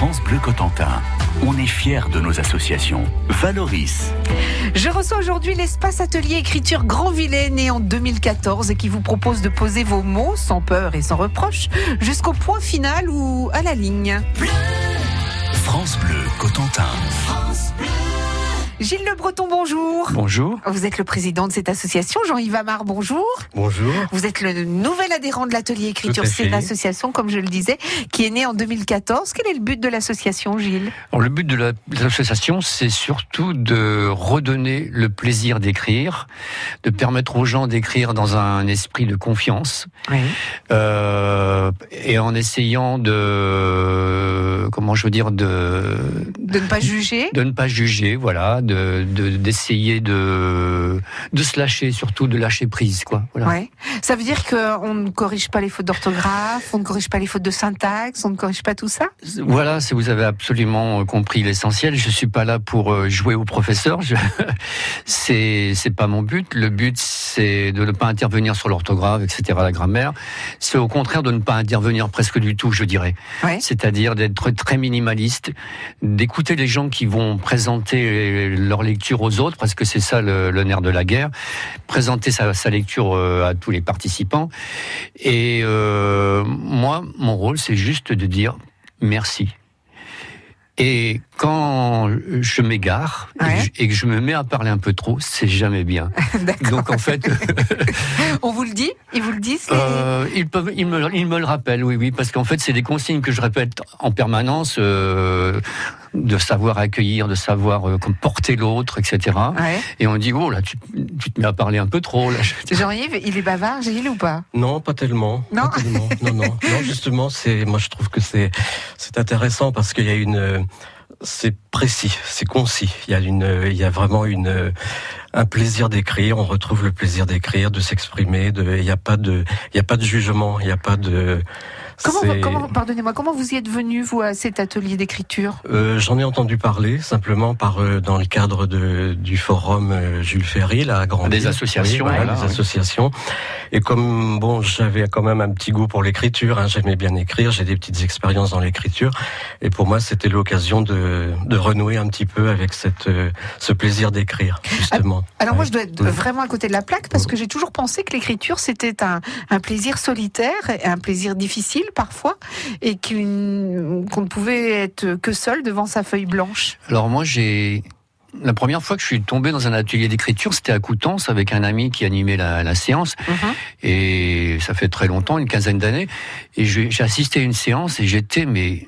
France Bleu Cotentin. On est fiers de nos associations. Valoris. Je reçois aujourd'hui l'espace atelier écriture Grand Villet, né en 2014 et qui vous propose de poser vos mots sans peur et sans reproche jusqu'au point final ou à la ligne. France Bleu Cotentin. Gilles Le Breton, bonjour. Bonjour. Vous êtes le président de cette association. Jean-Yves Amar, bonjour. Bonjour. Vous êtes le nouvel adhérent de l'atelier écriture. C'est une association, comme je le disais, qui est née en 2014. Quel est le but de l'association, Gilles? Alors, le but de l'association, c'est surtout de redonner le plaisir d'écrire, de permettre aux gens d'écrire dans un esprit de confiance, Oui. euh, et en essayant de, comment je veux dire, de De ne pas juger. de ne pas juger, voilà, de de- d'essayer de de se lâcher, surtout de lâcher prise, quoi. Voilà. Ouais. Ça veut dire qu'on ne corrige pas les fautes d'orthographe, on ne corrige pas les fautes de syntaxe, on ne corrige pas tout ça? Voilà, c'est- vous avez absolument compris l'essentiel. Je suis pas là pour euh, jouer au professeur. Je... c'est c'est pas mon but. Le but c'est de ne pas intervenir sur l'orthographe, etc., la grammaire. C'est au contraire de ne pas intervenir presque du tout, je dirais. Ouais. C'est-à-dire d'être très minimaliste, d'écouter les gens qui vont présenter leur lecture aux autres, parce que c'est ça le, le nerf de la guerre. Présenter sa, sa lecture euh, à tous les participants. Et euh, moi, mon rôle, c'est juste de dire merci. Et quand je m'égare et que Ouais. je- et que je me mets à parler un peu trop, c'est jamais bien. Donc en fait, On vous le dit? Ils vous le disent euh, ils, peuvent, ils, me, ils me le rappellent, oui, oui, parce qu'en fait, c'est des consignes que je répète en permanence, euh, de savoir accueillir, de savoir euh, porter l'autre, etc. Ouais. Et on dit, oh là, tu, tu te mets à parler un peu trop. Là. Jean-Yves, il est bavard, Gilles, ou pas? Non, pas tellement. Non. Pas tellement. Non, non, non. Justement, c'est moi je trouve que c'est c'est intéressant parce qu'il y a une euh, c'est précis, c'est concis. Il y a une il y a vraiment une euh, un plaisir d'écrire. On retrouve le plaisir d'écrire, de s'exprimer. De il y a pas de il y a pas de jugement. Il y a pas de Comment, comment, pardonnez-moi, comment vous y êtes venu, vous, à cet atelier d'écriture? Euh, J'en ai entendu parler simplement par euh, dans le cadre de, du forum euh, Jules Ferry là, à Grandville. Des associations, Oui, voilà, voilà, des oui. associations. Et comme bon, j'avais quand même un petit goût pour l'écriture, hein, j'aimais bien écrire, j'ai des petites expériences dans l'écriture, et pour moi c'était l'occasion de, de renouer un petit peu avec cette euh, ce plaisir d'écrire justement. Alors moi, je dois être vraiment à côté de la plaque parce que j'ai toujours pensé que l'écriture, c'était un, un plaisir solitaire, et un plaisir difficile parfois, et qu'on ne pouvait être que seul devant sa feuille blanche. Alors moi, j'ai... La première fois que je suis tombé dans un atelier d'écriture, c'était à Coutances avec un ami qui animait la, la séance. Et ça fait très longtemps, une quinzaine d'années. Et j'ai j'ai assisté à une séance et j'étais, mais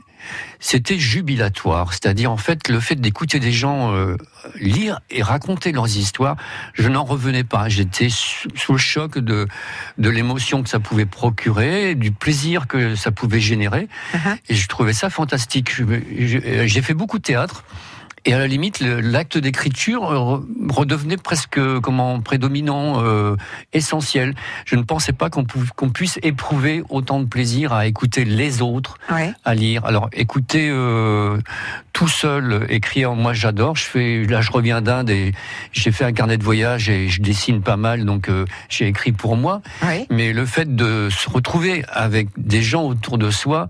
c'était jubilatoire. C'est-à-dire, en fait, le fait d'écouter des gens euh, lire et raconter leurs histoires, je n'en revenais pas. J'étais sous, sous le choc de, de l'émotion que ça pouvait procurer, du plaisir que ça pouvait générer. Uh-huh. Et je trouvais ça fantastique. Je- J'ai fait beaucoup de théâtre. Et à la limite, l'acte d'écriture euh, re- redevenait presque comment prédominant, euh, essentiel. Je ne pensais pas qu'on puisse éprouver autant de plaisir à écouter les autres, Ouais. à lire. Alors, écouter euh, tout seul, écrire, moi j'adore. Je fais, là, je reviens d'Inde et j'ai fait un carnet de voyage et je dessine pas mal, donc euh, j'ai écrit pour moi. Ouais. Mais le fait de se retrouver avec des gens autour de soi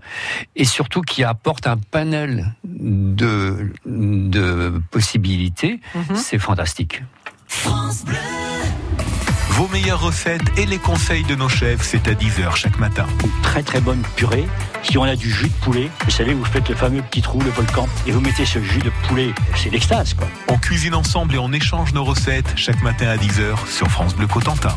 et surtout qui apportent un panel de, de possibilités, Mhm. c'est fantastique. Vos meilleures recettes et les conseils de nos chefs, c'est à 10h chaque matin. très très bonne purée. Si on a du jus de poulet, vous savez, vous faites le fameux petit trou, le volcan, et vous mettez ce jus de poulet, c'est l'extase quoi. On cuisine ensemble et on échange nos recettes chaque matin à 10h sur France Bleu Cotentin.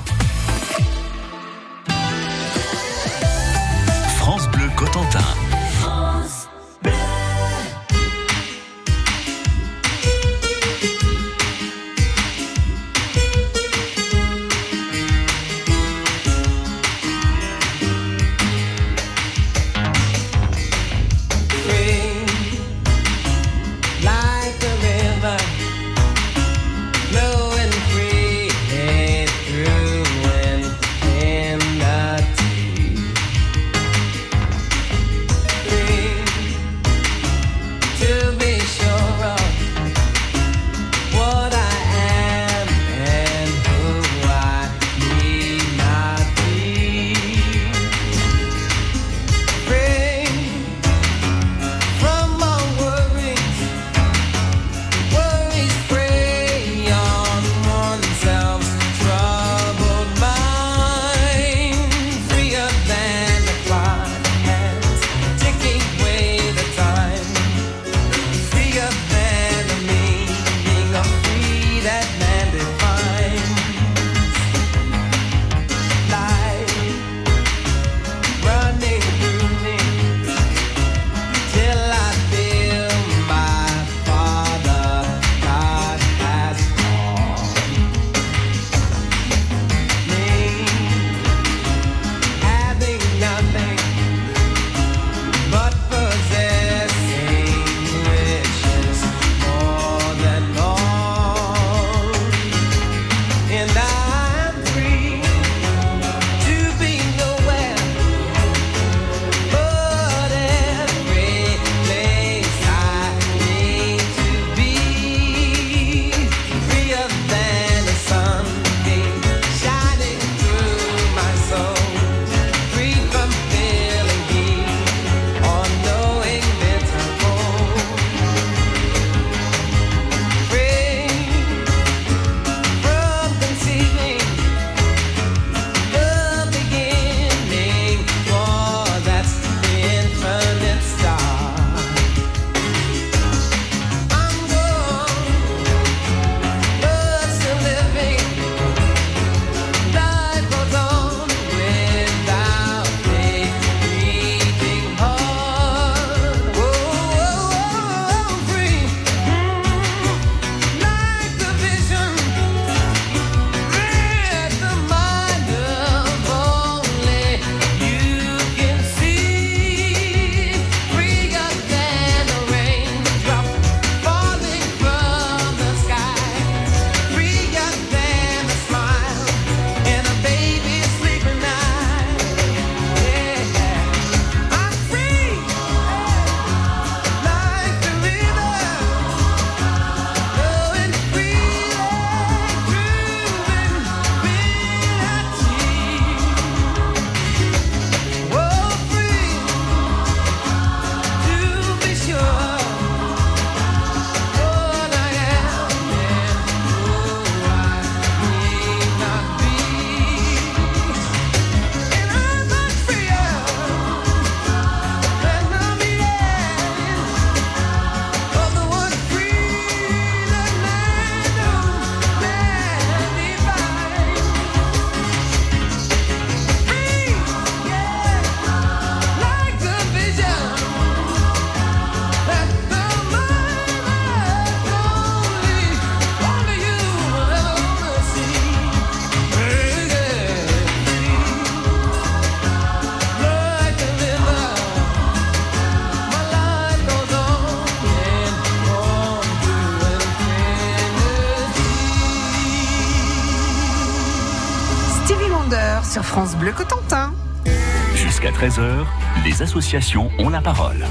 les associations ont la parole.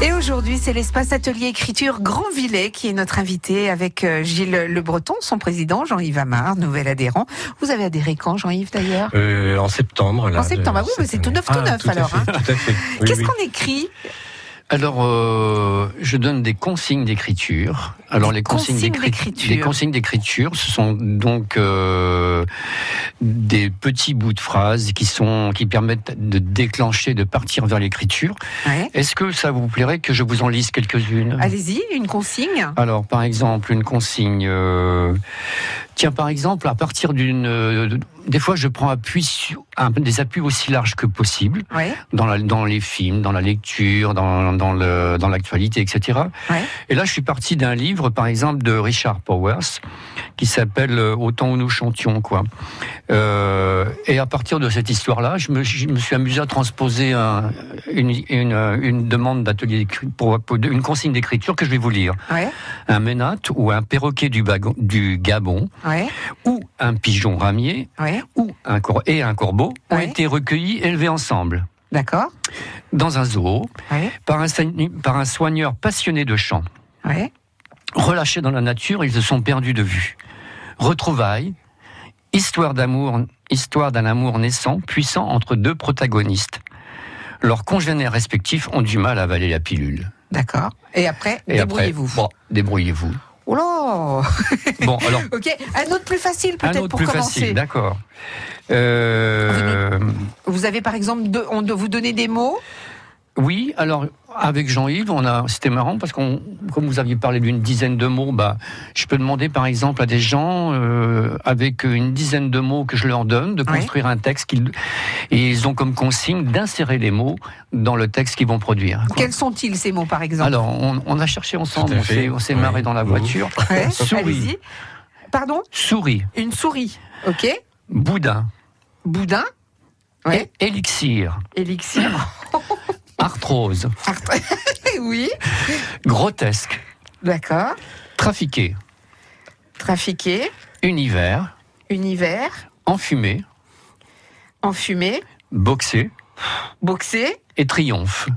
Et aujourd'hui, c'est l'espace atelier écriture Grand Villet qui est notre invité avec euh, Gilles Le Breton, son président, Jean-Yves Amard, nouvel adhérent. Vous avez adhéré quand, Jean-Yves, d'ailleurs euh, En septembre. Là, en septembre, ah oui, c'est tout neuf, tout ah, neuf alors. Hein. Qu'est-ce qu'on écrit? Alors, euh, je donne des consignes d'écriture. Alors, les consignes consignes d'écri- d'écriture. Les consignes d'écriture, ce sont donc euh, des petits bouts de phrases qui sont qui permettent de déclencher, de partir vers l'écriture. Ouais. Est-ce que ça vous plairait que je vous en lise quelques-unes? Allez-y, une consigne. Alors, par exemple, une consigne. euh, Tiens, par exemple, à partir d'une. euh, Des fois, je prends appui sur un- des appuis aussi larges que possible Ouais. dans, la- dans les films, dans la lecture, dans, dans, le, dans l'actualité, etc. Ouais. Et là, je suis parti d'un livre, par exemple, de Richard Powers, qui s'appelle euh, Au temps où nous chantions, quoi. Euh, et à partir de cette histoire-là, je me, je me suis amusé à transposer un- une, une, une demande d'atelier pour, pour une consigne d'écriture que je vais vous lire. Ouais. Un ménate ou un perroquet du, Bagon- du Gabon Ouais. ou un pigeon ramier Ouais. ou un cor- et un corbeau ont été recueillis, élevés ensemble D'accord. dans un zoo par un, par un soigneur passionné de chant. Relâchés dans la nature, ils se sont perdus de vue. Retrouvailles, histoire d'amour, histoire d'un amour naissant, puissant entre deux protagonistes. Leurs congénères respectifs ont du mal à avaler la pilule. D'accord. Et après, Et après, débrouillez-vous. bon, débrouillez-vous. Oh là Bon, alors, Ok, un autre plus facile peut-être pour plus commencer. facile, d'accord. Euh, Vous avez par exemple, de- on doit vous donner des mots. Oui, alors avec Jean-Yves, on a, c'était marrant parce qu'on, comme vous aviez parlé d'une dizaine de mots, bah, je peux demander par exemple à des gens euh, avec une dizaine de mots que je leur donne de Oui. construire un texte qu'ils, et ils ont comme consigne d'insérer les mots dans le texte qu'ils vont produire. quoi. Quels sont-ils ces mots par exemple? Alors, on, on a cherché ensemble, on s'est, on s'est Oui. marré dans la voiture. Ouais, Souris. Pardon? Souris, Une souris. Ok. boudin, Boudin? Ouais. é- élixir, Élixir. arthrose, oui. grotesque, D'accord. trafiqué, Trafiqué. univers, Univers. enfumé, Enfumé. boxé Boxé. et triomphe.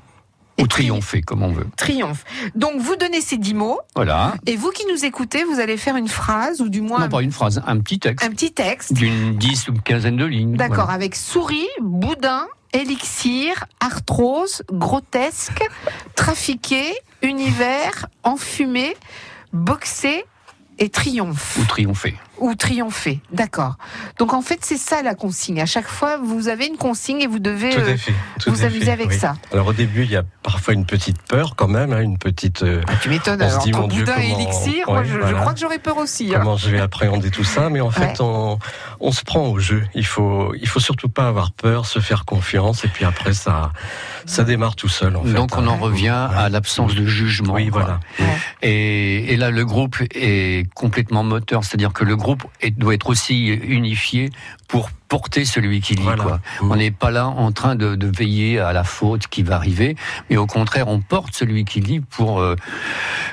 Et Ou tri- triompher, comme on veut. Triomphe. Donc vous donnez ces dix mots Voilà. et vous qui nous écoutez, vous allez faire une phrase ou du moins Non, pas une phrase, un petit texte un petit texte. d'une dix ou quinzaine de lignes. D'accord, Voilà. avec souris, boudin, élixir, arthrose, grotesque, trafiqué, univers, enfumé, boxé et triomphe. Ou triompher. Ou triompher. D'accord. Donc en fait, c'est ça la consigne. À chaque fois, vous avez une consigne et vous devez Tout euh, à fait. tout vous à amuser fait, avec oui. ça. Alors au début, il y a parfois une petite peur quand même, hein, une petite. euh, Ah, tu m'étonnes. Alors, dit, Dieu, boudin et comment- élixir, moi, Ouais, je, je voilà. crois que j'aurais peur aussi. hein. comment je vais appréhender tout ça, mais en fait, on, on se prend au jeu. Il faut, il faut surtout pas avoir peur, se faire confiance, et puis après, ça, ça démarre tout seul. En fait, Donc on hein. en revient à l'absence de jugement. Oui, voilà. Et, et là, le groupe est complètement moteur, c'est-à-dire que le groupe est- doit être aussi unifié pour porter celui qui lit. Voilà. Quoi. Mm. On n'est pas là en train de, de veiller à la faute qui va arriver, mais au contraire, on porte celui qui lit pour euh,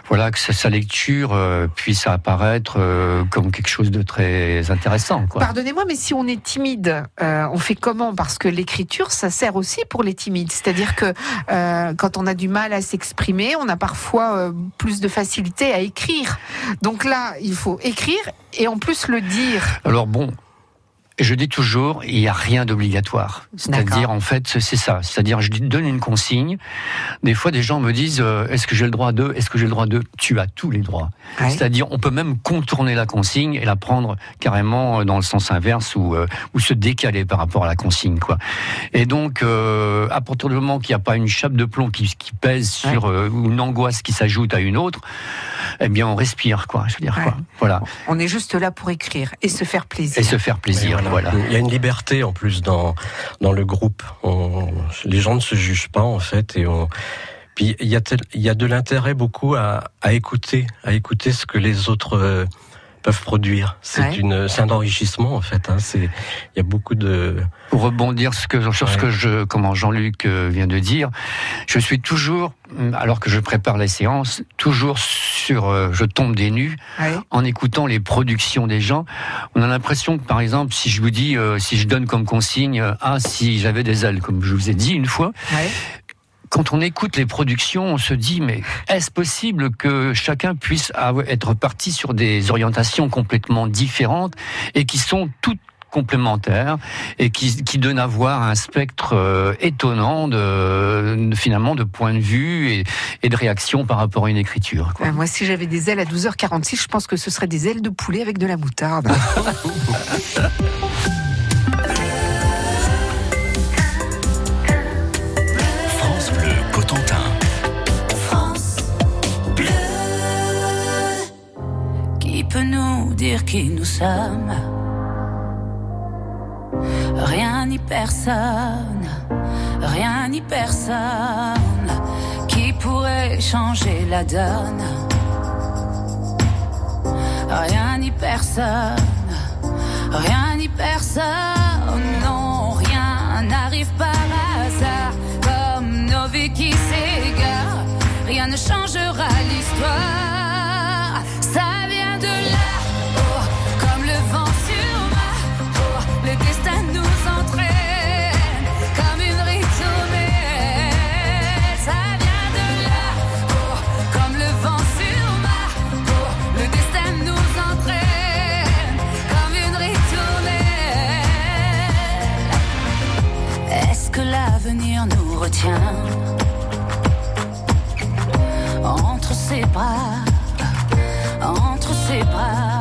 voilà que sa, sa lecture euh, puisse apparaître euh, comme quelque chose de très intéressant. Quoi. Pardonnez-moi, mais si on est timide, euh, on fait comment? Parce que l'écriture, ça sert aussi pour les timides. C'est-à-dire que euh, quand on a du mal à s'exprimer, on a parfois euh, plus de facilité à écrire. Donc là, il faut écrire et en plus le dire. Alors bon, je dis toujours, il n'y a rien d'obligatoire. C'est-à-dire, en fait, c'est ça. C'est-à-dire, je donne une consigne. Des fois, des gens me disent, euh, est-ce que j'ai le droit de Est-ce que j'ai le droit de? Tu as tous les droits. Ouais. C'est-à-dire, on peut même contourner la consigne et la prendre carrément dans le sens inverse ou, euh, ou se décaler par rapport à la consigne, quoi. Et donc, euh, à partir du moment qu'il n'y a pas une chape de plomb qui, qui pèse sur euh, une angoisse qui s'ajoute à une autre, eh bien, on respire, quoi. Je veux dire, Ouais. quoi. Voilà. On est juste là pour écrire et se faire plaisir. Et se faire plaisir, voilà. Il y a une liberté en plus dans dans le groupe. On- les gens ne se jugent pas en fait et on. Puis il y a tel- il y a de l'intérêt beaucoup à, à écouter, à écouter ce que les autres euh, peuvent produire. C'est Ouais. une c'est un enrichissement en fait. Hein. C'est il y a beaucoup de Pour rebondir ce que, sur ce que je, comment Jean-Luc euh, vient de dire, je suis toujours, mm, alors que je prépare les séances, toujours sur, euh, je tombe des nues Ouais. en écoutant les productions des gens. On a l'impression que, par exemple, si je vous dis, euh, si je donne comme consigne, ah, si j'avais des ailes, comme je vous ai dit une fois, Ouais. Quand on écoute les productions, on se dit, mais est-ce possible que chacun puisse être parti sur des orientations complètement différentes et qui sont toutes complémentaires et qui, qui donnent à voir un spectre euh, étonnant de, finalement de points de vue et, et de réaction par rapport à une écriture. quoi. Euh, moi, si j'avais des ailes à 12h46, je pense que ce serait des ailes de poulet avec de la moutarde. qui nous sommes Rien ni personne, rien ni personne qui pourrait changer la donne. Rien ni personne, rien ni personne, non, rien n'arrive par hasard comme nos vies qui s'égarent. Rien ne changera retient entre ses bras, entre ses bras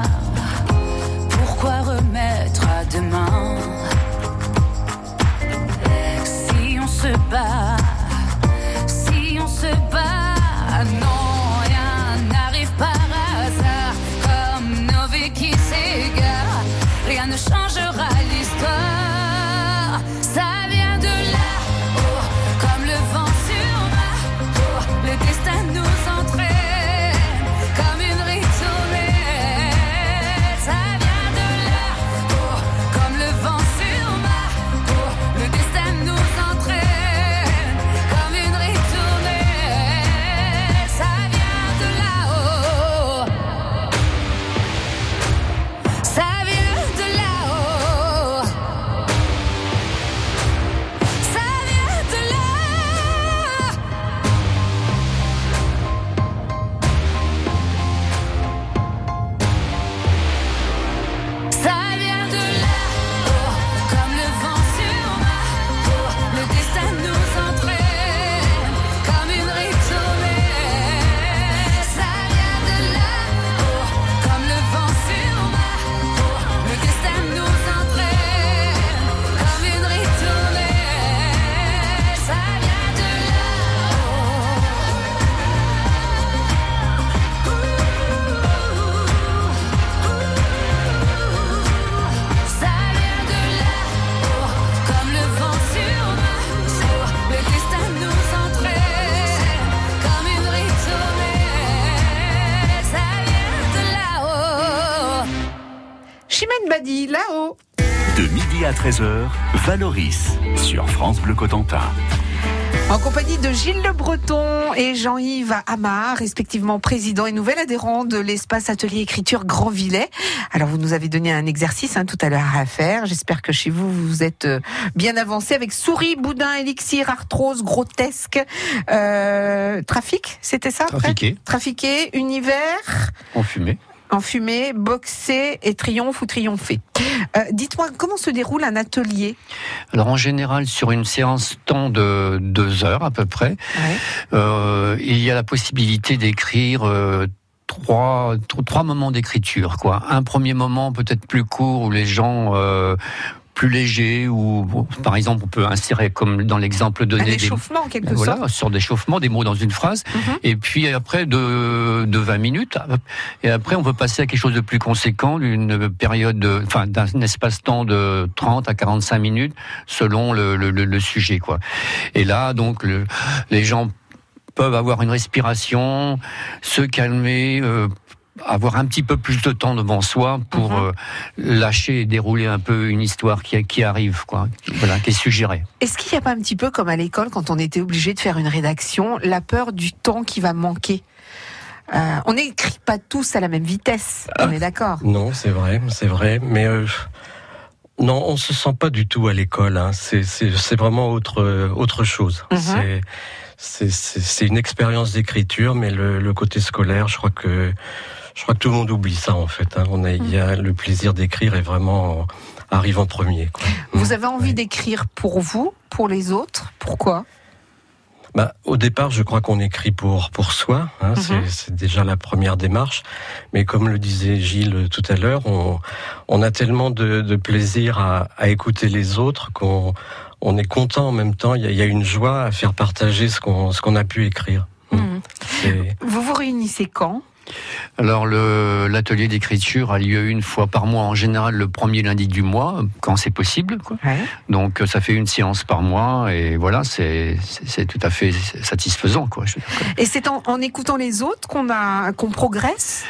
Valoris sur France Bleu Cotentin. En compagnie de Gilles Le Breton et Jean-Yves Amar, respectivement président et nouvel adhérent de l'espace atelier écriture Grand Villet. Alors vous nous avez donné un exercice hein, tout à l'heure à faire. J'espère que chez vous vous êtes euh, bien avancé avec souris, boudin, élixir, arthrose, grotesque, euh, trafic, c'était ça Trafiqué, Trafiqué, univers, en fumée. enfumé, boxé et triomphe ou triomphé. Euh, Dites-moi comment se déroule un atelier? Alors en général, sur une séance temps de deux heures à peu près, euh, il y a la possibilité d'écrire euh, trois, tr- trois moments d'écriture. Quoi. Un premier moment peut-être plus court où les gens euh, plus légers, ou bon, par exemple on peut insérer comme dans l'exemple Un donné des, échauffement en quelque voilà, sorte. sur d'échauffement, des mots dans une phrase, Mhm. et puis après de, de 20 minutes, et après on peut passer à quelque chose de plus conséquent, d'une période, de, enfin d'un espace-temps de 30 à 45 minutes, selon le, le, le- le sujet, quoi. Et là, donc, le- les gens peuvent avoir une respiration, se calmer. euh, avoir un petit peu plus de temps devant soi pour Mhm. euh, lâcher et dérouler un peu une histoire qui, qui arrive, quoi, voilà, qui est suggérée. Est-ce qu'il n'y a pas un petit peu comme à l'école quand on était obligé de faire une rédaction, la peur du temps qui va manquer? Euh, on n'écrit pas tous à la même vitesse, on est d'accord? Non, c'est vrai, c'est vrai, mais euh, non, on se sent pas du tout à l'école. Hein. C'est vraiment autre autre chose. Mhm. C'est c'est c'est c'est une expérience d'écriture, mais le, le côté scolaire, je crois que je crois que tout le monde oublie ça en fait. Hein. On a y a le plaisir d'écrire est vraiment arrive en premier. Quoi. Vous avez envie Ouais. d'écrire pour vous, pour les autres, pourquoi? Bah, au départ, je crois qu'on écrit pour pour soi. Hein, c'est- Mhm. C'est déjà la première démarche. Mais comme le disait Gilles tout à l'heure, on, on a tellement de, de plaisir à, à écouter les autres qu'on on est content en même temps. Il y a, il y a une joie à faire partager ce qu'on ce qu'on a pu écrire. Mm. Vous vous réunissez quand? Alors l'atelier d'écriture a lieu une fois par mois, en général le premier lundi du mois, quand c'est possible. Quoi. Donc euh, ça fait une séance par mois et voilà, c'est tout à fait satisfaisant. Quoi. Je veux dire. Et c'est en, en écoutant les autres qu'on qu'on progresse?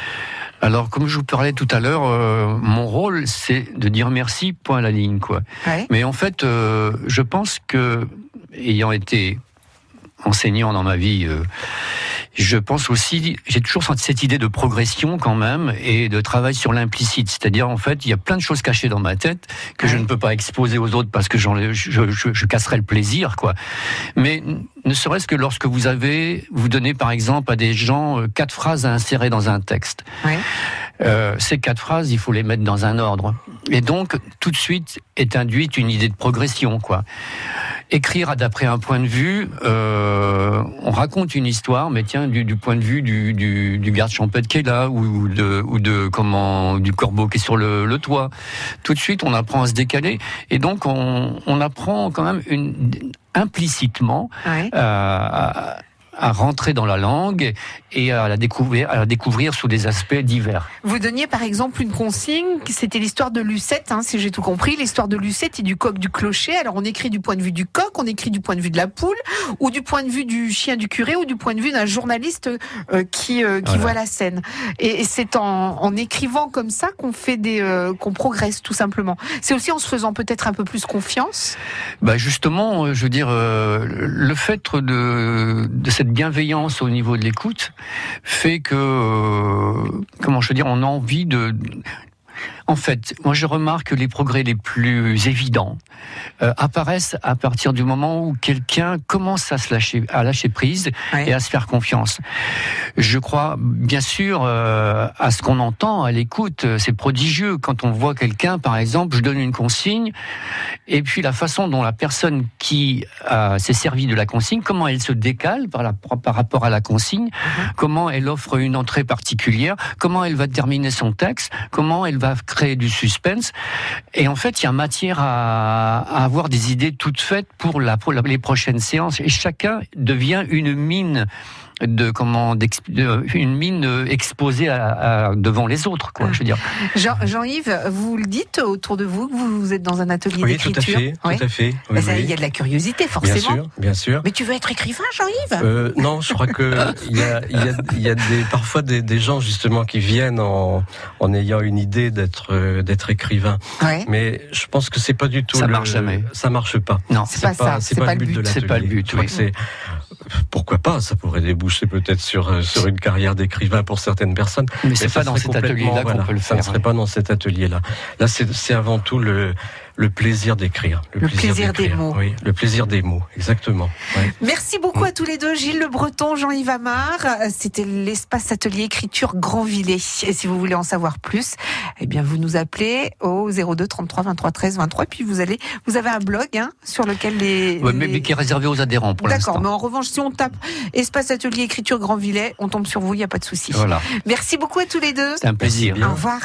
Alors comme je vous parlais tout à l'heure, euh, mon rôle c'est de dire merci, point à la ligne. Quoi. Ouais. Mais en fait, euh, je pense que, ayant été enseignant dans ma vie, euh, je pense aussi, j'ai toujours cette idée de progression quand même et de travail sur l'implicite. C'est-à-dire, en fait, il y a plein de choses cachées dans ma tête que je ne peux pas exposer aux autres parce que j'en, je, je, je casserais le plaisir, quoi. Mais ne serait-ce que lorsque vous avez, vous donnez par exemple à des gens euh, quatre phrases à insérer dans un texte. Ouais. Euh, ces quatre phrases, il faut les mettre dans un ordre. Et donc, tout de suite est induite une idée de progression, quoi. Écrire d'après un point de vue, euh, on raconte une histoire, mais tiens, du, du point de vue du, du, du garde champêtre qui est là, ou de, ou de comment, du corbeau qui est sur le, le toit. Tout de suite, on apprend à se décaler, et donc on, on apprend quand même une, implicitement Ouais. à, à rentrer dans la langue et à la découvrir, à la découvrir sous des aspects divers. Vous donniez par exemple une consigne, c'était l'histoire de Lucette, hein, si j'ai tout compris, l'histoire de Lucette et du coq du clocher. Alors on écrit du point de vue du coq, on écrit du point de vue de la poule, ou du point de vue du chien du curé, ou du point de vue d'un journaliste euh, qui, euh, qui Voilà. voit la scène. Et, et c'est en, en écrivant comme ça qu'on fait des, euh, qu'on progresse tout simplement. C'est aussi en se faisant peut-être un peu plus confiance. Bah justement, je veux dire, le fait de, de cette bienveillance au niveau de l'écoute fait que, euh, comment je veux dire, on a envie de... En fait, moi je remarque que les progrès les plus évidents euh, apparaissent à partir du moment où quelqu'un commence à se lâcher, à lâcher prise Ouais. et à se faire confiance. Je crois bien sûr euh, à ce qu'on entend à l'écoute. C'est prodigieux quand on voit quelqu'un, par exemple, je donne une consigne et puis la façon dont la personne qui euh, s'est servie de la consigne, comment elle se décale par, la, par rapport à la consigne, comment elle offre une entrée particulière, comment elle va terminer son texte, comment elle va créer du suspense. Et en fait, il y a matière à, avoir des idées toutes faites pour, la, pour les prochaines séances. Et chacun devient une mine de comment une mine euh, exposée à- à- devant les autres quoi je veux dire Jean- Jean-Yves, vous le dites autour de vous que vous, êtes dans un atelier Oui, tout à d'écriture. fait, Ouais. tout à fait. Bah, Oui, ça, oui. Il y a de la curiosité Bien forcément. sûr, bien sûr. Mais tu veux être écrivain, Jean-Yves? Euh, non, je crois que il y a, il y a, il y a des, parfois des, des gens justement qui viennent en, en ayant une idée d'être euh, d'être écrivain. Ouais. Mais je pense que c'est pas du tout. Ça le- marche jamais. Ça marche pas. non C'est pas ça, c'est pas le but. de C'est pas le l'atelier. but, Je crois oui. que c'est pourquoi pas. Ça pourrait déboucher peut-être sur sur une carrière d'écrivain pour certaines personnes. mais c'est ça pas dans cet atelier là complètement- qu'on peut le Ça faire ne serait pas dans cet atelier-là. Là, c'est c'est avant tout le le plaisir d'écrire. Le plaisir des mots. Oui, le plaisir des mots, exactement. Ouais. Merci beaucoup à tous les deux, Gilles Le Breton, Jean-Yves Amar. C'était l'espace atelier écriture Grandvillet. Et si vous voulez en savoir plus, eh bien, vous nous appelez au 02 33 23 13 23. Et puis vous allez, vous avez un blog, hein, sur lequel les. Ouais, mais, les- mais qui est réservé aux adhérents pour D'accord, l'instant mais en revanche, si on tape espace atelier écriture Grandvillet, on tombe sur vous, il n'y a pas de souci. voilà Merci beaucoup à tous les deux. c'est un plaisir. Au revoir.